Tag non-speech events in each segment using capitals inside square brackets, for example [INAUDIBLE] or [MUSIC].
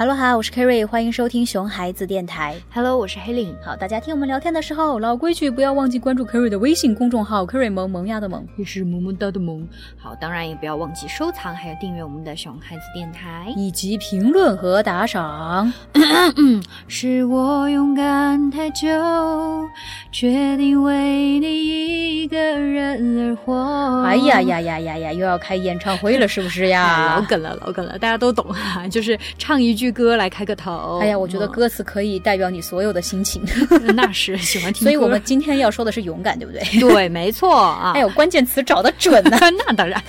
Hello 哈，我是 Kerry，欢迎收听熊孩子电台。Hello，我是黑领。好，大家听我们聊天的时候，老规矩，不要忘记关注 Kerry 的微信公众号 Kerry 萌萌呀的萌。也是萌萌哒的萌。好，当然也不要忘记收藏，还有订阅我们的熊孩子电台。以及评论和打赏。[CLEARS THROAT] 是我勇敢太久，决定为你一个人而活。哎呀呀呀呀呀，又要开演唱会了，是不是呀？[LAUGHS] 老梗了，老梗了，大家都懂哈，就是唱一句歌来开个头。哎呀，我觉得歌词可以代表你所有的心情。嗯 [LAUGHS] 那是喜欢听。所以我们今天要说的是勇敢，对不对？[LAUGHS] 对，没错啊。[LAUGHS] 哎呦，关键词找的准呢、那当然。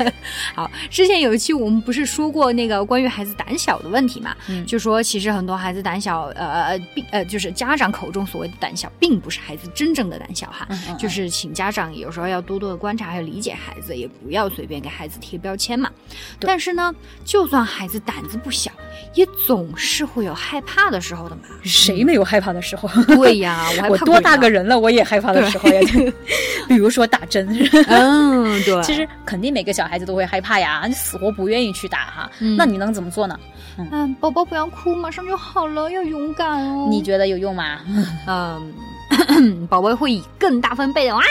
好，之前有一期我们不是说过那个关于孩子胆小的问题嘛？嗯就说其实很多孩子胆小，呃，并呃，就是家长口中所谓的胆小，并不是孩子真正的胆小哈。嗯嗯就是请家长有时候要多多的观察，还有理解孩子，也不要随便给孩子贴标签嘛。对但是呢，就算孩子胆子不小，也总是会有害怕的时候的嘛。谁没有害怕的时候？对呀，[LAUGHS] 我多大个人了，我也害怕的时候呀。[LAUGHS] 比如说打针，嗯，对，[LAUGHS] 其实肯定每个小孩子都会害怕呀，你死活不愿意去打哈。嗯那你能怎么做呢？嗯，宝宝不要哭，马上就好了，要勇敢哦。你觉得有用吗？嗯，[COUGHS] 宝宝会以更大分贝的哇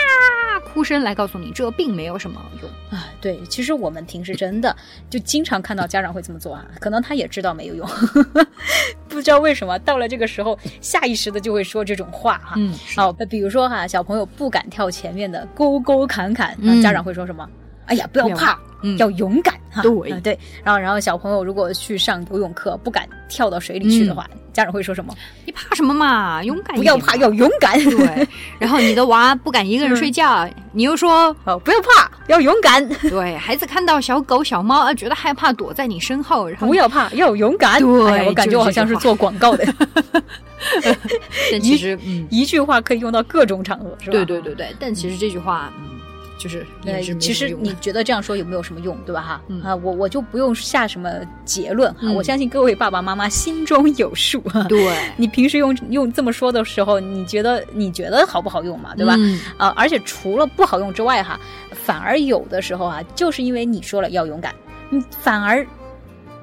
哭声来告诉你，这并没有什么用。啊，对，其实我们平时真的就经常看到家长会这么做啊，可能他也知道没有用，[LAUGHS] 不知道为什么到了这个时候，下意识的就会说这种话哈。嗯，好，比如说哈，小朋友不敢跳前面的沟沟坎坎，那嗯家长会说什么？哎呀，不要怕，嗯要勇敢哈。对嗯对。然后，然后小朋友如果去上游泳课，不敢跳到水里去的话，家长会说什么？你怕什么嘛？勇敢不要怕，[LAUGHS] 要勇敢。对。然后你的娃不敢一个人睡觉，你又说哦，不要怕，要勇敢，对。孩子看到小狗小猫啊，觉得害怕，躲在你身后，然后不要怕，要勇敢。对哎我感觉我好像是做广告的。[LAUGHS] 但其实 [LAUGHS] 嗯，一句话可以用到各种场合，是吧？对对对对。但其实这句话嗯，就是也呃是，其实你觉得这样说有没有什么用，对吧？哈、嗯啊，我我就不用下什么结论哈、嗯我相信各位爸爸妈妈心中有数。哈。对，[LAUGHS] 你平时用用这么说的时候，你觉得你觉得好不好用嘛？对吧？嗯啊，而且除了不好用之外哈，反而有的时候啊，就是因为你说了要勇敢，你反而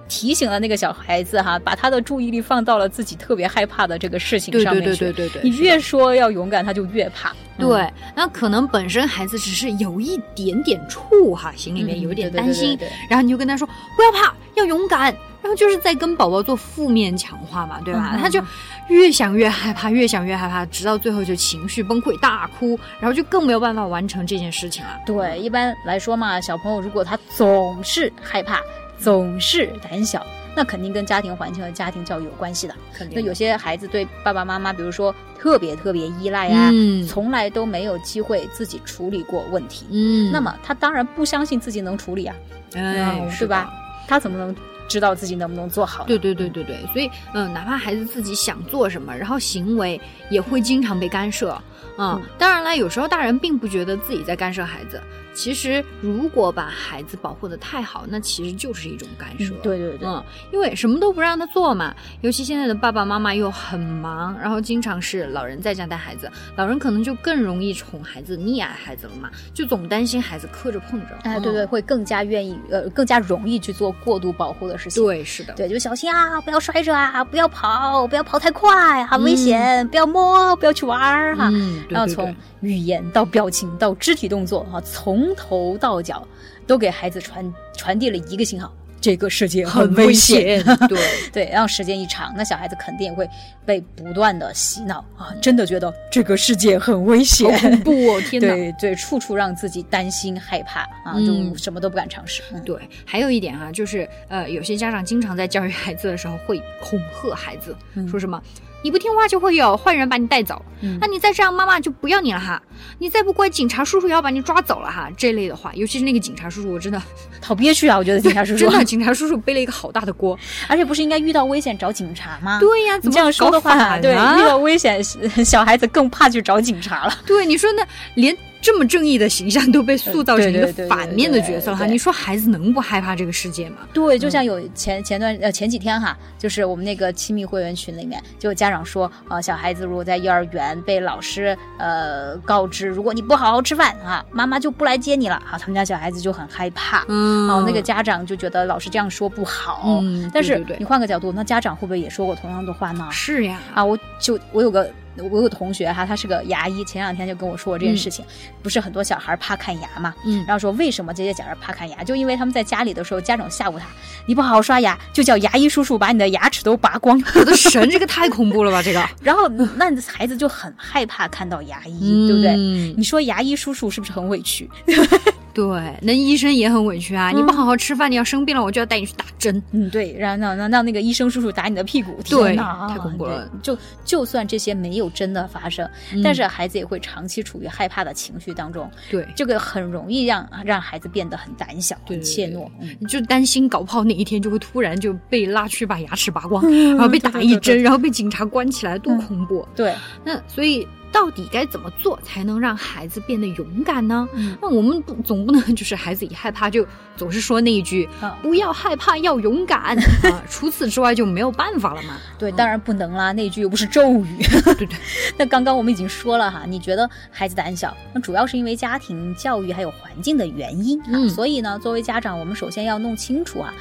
提醒了那个小孩子哈，把他的注意力放到了自己特别害怕的这个事情上面去。对对对对，你越说要勇敢，他就越怕。嗯对，那可能本身孩子只是有一点点怵哈，心里面嗯有一点担心，对对对然后你就跟他说不要怕，要勇敢，然后就是在跟宝宝做负面强化嘛，对吧？他就越想越害怕，越想越害怕，直到最后就情绪崩溃大哭，然后就更没有办法完成这件事情了。对，一般来说嘛，小朋友如果他总是害怕，总是胆小，那肯定跟家庭环境和家庭教育有关系的。肯那有些孩子对爸爸妈妈，比如说特别特别依赖呀、嗯。从来都没有机会自己处理过问题，嗯。那么他当然不相信自己能处理啊，哎嗯，对吧？他怎么能知道自己能不能做好？对对对对对，所以嗯，哪怕孩子自己想做什么，然后行为也会经常被干涉。嗯嗯，当然了，有时候大人并不觉得自己在干涉孩子。其实，如果把孩子保护的太好，那其实就是一种干涉。嗯，对对对，嗯，因为什么都不让他做嘛，尤其现在的爸爸妈妈又很忙，然后经常是老人在家带孩子，老人可能就更容易宠孩子、溺爱孩子了嘛，就总担心孩子磕着碰着。哎，对对，嗯会更加愿意呃，更加容易去做过度保护的事情。对，是的，对，就小心啊，不要摔着啊，不要跑，不要跑太快，很危嗯险，不要摸，不要去玩儿哈。然后从语言到表情到肢体动作哈，从头到脚都给孩子传传递了一个信号：这个世界很危险。[LAUGHS] 对。对，然后时间一长，那小孩子肯定也会被不断的洗脑啊，真的觉得这个世界很危险，好恐怖哦！[LAUGHS] 天哪！对对，处处让自己担心害怕啊，嗯就什么都不敢尝试。嗯对，还有一点啊，就是呃，有些家长经常在教育孩子的时候会恐吓孩子，嗯说什么你不听话就会有坏人把你带走，嗯那你再这样，妈妈就不要你了哈，你再不乖，警察叔叔也要把你抓走了哈，这类的话，尤其是那个警察叔叔，我真的好憋屈啊！我觉得警察叔叔 [LAUGHS] 真的，警察叔叔背了一个好大的锅。而且不是应该遇到危险找警察吗？对呀、怎么这样说的话，对，啊遇到危险，[LAUGHS] 小孩子更怕去找警察了。对，你说那连这么正义的形象都被塑造成一个反面的角色了哈。你说孩子能不害怕这个世界吗？对，就像有前前段呃前几天哈，就是我们那个亲密会员群里面，就有家长说，呃，小孩子如果在幼儿园被老师呃告知，如果你不好好吃饭啊，妈妈就不来接你了，好，他们家小孩子就很害怕。嗯哦，那个家长就觉得老师这样说不好，嗯但是你换个角度，那家长会不会也说过同样的话呢？是呀，啊，我就我有个我有个同学哈，他是个牙医，前两天就跟我说过这件事情，不是很多小孩怕看牙嘛，嗯然后说为什么这些小孩怕看牙，就因为他们在家里的时候，家长吓唬他，你不好好刷牙，就叫牙医叔叔把你的牙齿都拔光，我的神，这个太恐怖了吧？这个，[LAUGHS] 然后那孩子就很害怕看到牙医，对不对？嗯你说牙医叔叔是不是很委屈？[LAUGHS] 对，那医生也很委屈啊！你不好好吃饭，你要生病了，我就要带你去打针。嗯，对，让让让让那个医生叔叔打你的屁股，对天哪太恐怖了就就算这些没有真的发生，嗯但是孩子也会长期处于害怕的情绪当中，对，这个很容易让让孩子变得很胆小、怯懦。就担心搞不好哪一天就会突然就被拉去把牙齿拔光，嗯然后被打一针，对对对然后被警察关起来，多嗯恐怖！对，那所以到底该怎么做才能让孩子变得勇敢呢？嗯那我们不总不能就是孩子一害怕就总是说那一句啊“不要害怕，要勇敢” [LAUGHS] 啊，除此之外就没有办法了嘛。对，当然不能啦，那句又不是咒语。对对，[LAUGHS] 那刚刚我们已经说了哈，你觉得孩子胆小，那主要是因为家庭教育还有环境的原因啊。嗯所以呢，作为家长，我们首先要弄清楚啊。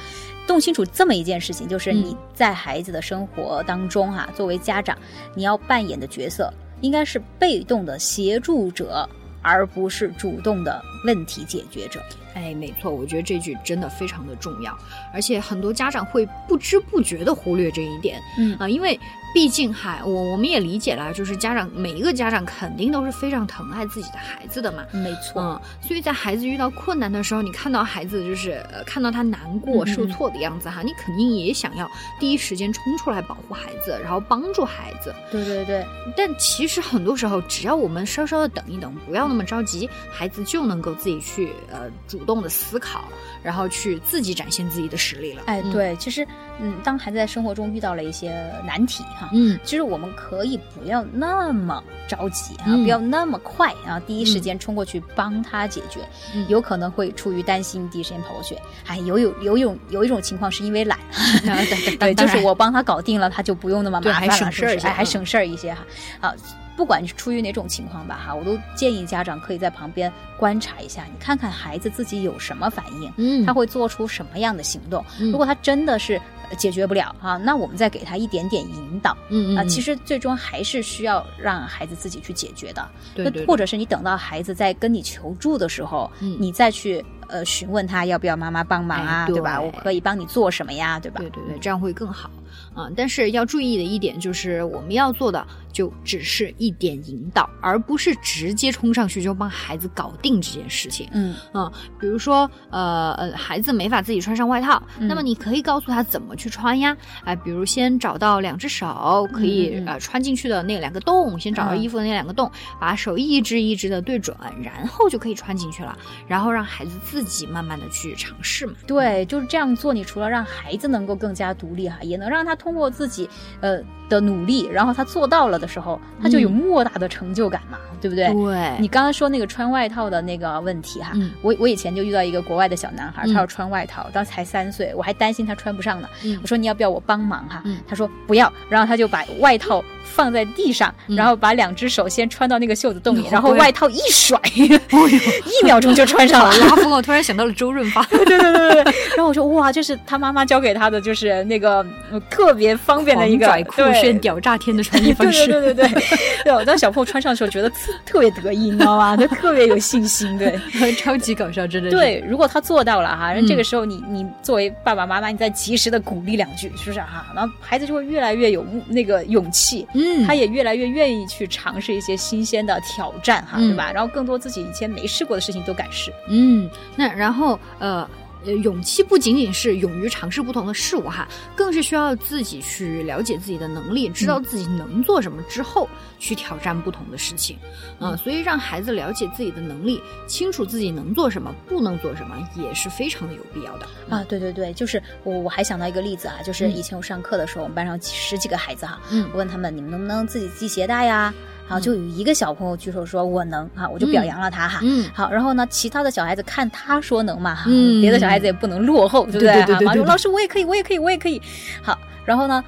弄清楚这么一件事情，就是嗯你在孩子的生活当中哈、作为家长，你要扮演的角色应该是被动的协助者，而不是主动的问题解决者。哎，没错，我觉得这句真的非常的重要，而且很多家长会不知不觉的忽略这一点。嗯。啊、因为毕竟哈我我们也理解了，就是家长每一个家长肯定都是非常疼爱自己的孩子的嘛。没错，嗯，所以在孩子遇到困难的时候，你看到孩子就是呃看到他难过、受挫的样子哈，你肯定也想要第一时间冲出来保护孩子，然后帮助孩子。对对对，但其实很多时候，只要我们稍稍的等一等，不要那么着急，孩子就能够自己去呃主动的思考，然后去自己展现自己的实力了。哎，嗯，对，其实，嗯，当孩子在生活中遇到了一些难题哈，嗯，其实我们可以不要那么着急啊，嗯不要那么快啊，第一时间冲过去帮他解决，嗯有可能会出于担心第一时间跑过去。哎，有有有一种有一种情况是因为懒，[LAUGHS] 对 [LAUGHS] 对对，就是我帮他搞定了，他就不用那么麻烦了，还省事儿还一些还省事儿一些哈。啊，不管是出于哪种情况吧哈，我都建议家长可以在旁边观察一下，你看看孩子自己有什么反应，嗯他会做出什么样的行动。嗯如果他真的是呃解决不了哈、那我们再给他一点点引导。嗯、嗯嗯，其实实最终还是需要让孩子自己去解决的。对对，那或者是你等到孩子在跟你求助的时候，嗯你再去呃询问他要不要妈妈帮忙啊，哎对吧？我可以帮你做什么呀，对吧？对对对，这样会更好啊、但是要注意的一点就是，我们要做的就只是一点引导，而不是直接冲上去就帮孩子搞定这件事情。嗯嗯，比如说，呃呃，孩子没法自己穿上外套，嗯那么你可以告诉他怎么去穿呀。哎、比如先找到两只手可以、嗯嗯嗯呃穿进去的那两个洞，先找到嗯衣服的那两个洞，把手一只一只的对准，然后就可以穿进去了。然后让孩子自己慢慢的去尝试嘛。对，就是这样做。你除了让孩子能够更加独立哈，也能让他通过自己呃的努力，然后他做到了的时候，他就有嗯莫大的成就感嘛，对不对？对你刚刚说那个穿外套的那个问题哈，嗯我我以前就遇到一个国外的小男孩，嗯他要穿外套，当时才三岁，我还担心他穿不上呢。嗯我说你要不要我帮忙哈？嗯他说不要，然后他就把外套放在地上，嗯然后把两只手先穿到那个袖子洞里，好然后外套一甩，[LAUGHS] [LAUGHS] 一秒钟就穿上了。[LAUGHS] 拉风我！突然想到了周润发，对对对对对，然后我说哇，这是他妈妈教给他的，就是那个呃特别方便的一个拽酷对炫、屌炸天的穿衣方式。[LAUGHS] 对对对对，对，我当小朋友穿上的时候，觉得特 [LAUGHS] 特别得意，你知道吗？他特别有信心，对。[LAUGHS] 超级搞笑，真的是。对，如果他做到了哈，嗯这个时候你你作为爸爸妈妈，你再及时的鼓励两句，是不是哈？然后孩子就会越来越有那个勇气，嗯，他也越来越愿意去尝试一些新鲜的挑战哈，嗯对吧？然后更多自己以前没试过的事情都敢试。嗯，那然后呃。呃，勇气不仅仅是勇于尝试不同的事物哈，更是需要自己去了解自己的能力，知道自己能做什么之后，去挑战不同的事情。嗯、所以让孩子了解自己的能力，清楚自己能做什么，不能做什么，也是非常的有必要的。啊，对对对，就是我我还想到一个例子啊，就是嗯。以前我上课的时候，我们班上几十几个孩子哈，嗯。我问他们你们能不能自己系鞋带呀？好，就有一个小朋友举手说我能哈，我就表扬了他哈。嗯，好，然后呢，其他的小孩子看他说能嘛哈，嗯别的小孩子也不能落后，对不对对对对老师我也可以，我也可以，我也可以。好，然后呢，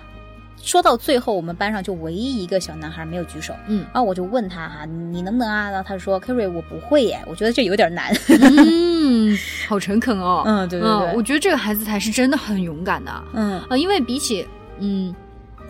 说到最后，我们班上就唯一一个小男孩没有举手。嗯然后我就问他哈，你能不能啊？然后他说，Kerry，我不会耶，我觉得这有点难。嗯，[LAUGHS] 好诚恳哦。嗯，对对嗯，对，我觉得这个孩子才是真的很勇敢的。嗯啊，因为比起嗯，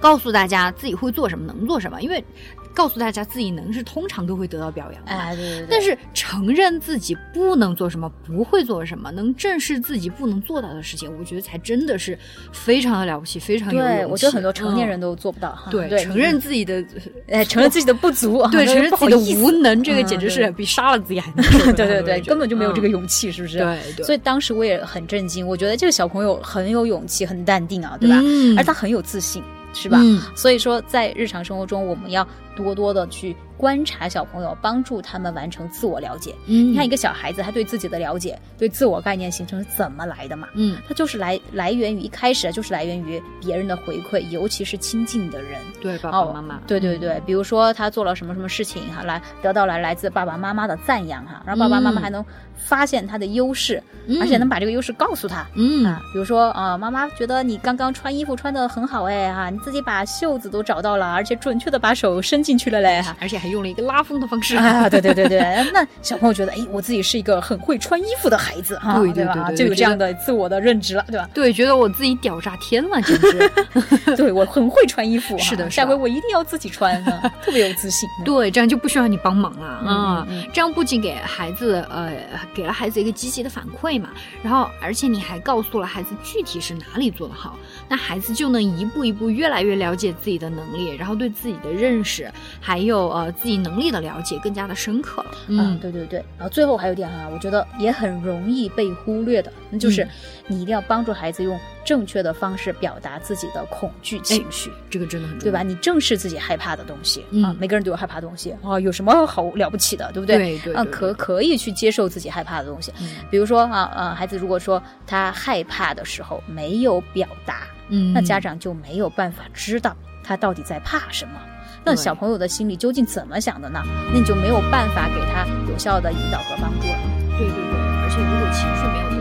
告诉大家自己会做什么，能做什么，因为告诉大家自己能是通常都会得到表扬的。哎，对对对，但是承认自己不能做什么，不会做什么，能正视自己不能做到的事情，我觉得才真的是非常的了不起，非常有勇气。对我觉得很多成年嗯人都做不到哈。对对，承认自己的哎，承认自己的不足，啊对 [LAUGHS] 承认自己的无能。这个嗯简直是比杀了自己还难受。[LAUGHS] 对对对，[LAUGHS] 根本就没有这个勇勇气，是不是？对对，所以当时我也很震惊，我觉得这个小朋友很有勇气，很淡定啊，对吧？嗯而他很有自信，是吧？嗯所以说，在日常生活中，我们要多多的去观察小朋友，帮助他们完成自我了解。嗯你看，一个小孩子他对自己的了解，对自我概念形成是怎么来的嘛？嗯，他就是来来源于一开始啊就是来源于别人的回馈，尤其是亲近的人。对爸哦爸妈妈，对对对，比如说他做了什么什么事情哈，来得到了来自爸爸妈妈的赞扬哈，然后爸爸妈妈嗯还能发现他的优势，嗯而且能把这个优势告诉他。嗯啊，比如说啊、呃妈妈觉得你刚刚穿衣服穿的很好哎哈，你自己把袖子都找到了，而且准确的把手伸进去了嘞哈。而且还用了一个拉风的方式。啊，对对对对，那小朋友觉得，哎，我自己是一个很会穿衣服的孩子哈，对对吧？就有这样的自我的认知了，对吧？对，觉得我自己屌炸天了，[LAUGHS] 简直。对我很会穿衣服，是的下回我一定要自己穿，啊 [LAUGHS] 特别有自信。对，这样就不需要你帮忙了嗯啊、这样不仅给孩子呃给了孩子一个积极的反馈嘛，然后而且你还告诉了孩子具体是哪里做的好，那孩子就能一步一步越来越了解自己的能力，然后对自己的认识还有呃自己能力的了解更加的深刻了。嗯，对对对。然后最后还有一点哈，我觉得也很容易被忽略的，那就是嗯你一定要帮助孩子用正确的方式表达自己的恐惧情绪。这个真的很重要，对吧？？你正视自己害怕的东西、嗯啊，每个人都有害怕的东西啊，有什么好了不起的，对不对？啊，对对对可可以去接受自己害怕的东西。嗯比如说啊啊，孩子如果说他害怕的时候没有表达，嗯，那家长就没有办法知道他到底在怕什么。那小朋友的心里究竟怎么想的呢？那你就没有办法给他有效的引导和帮助了。对对对，而且如果情绪没有得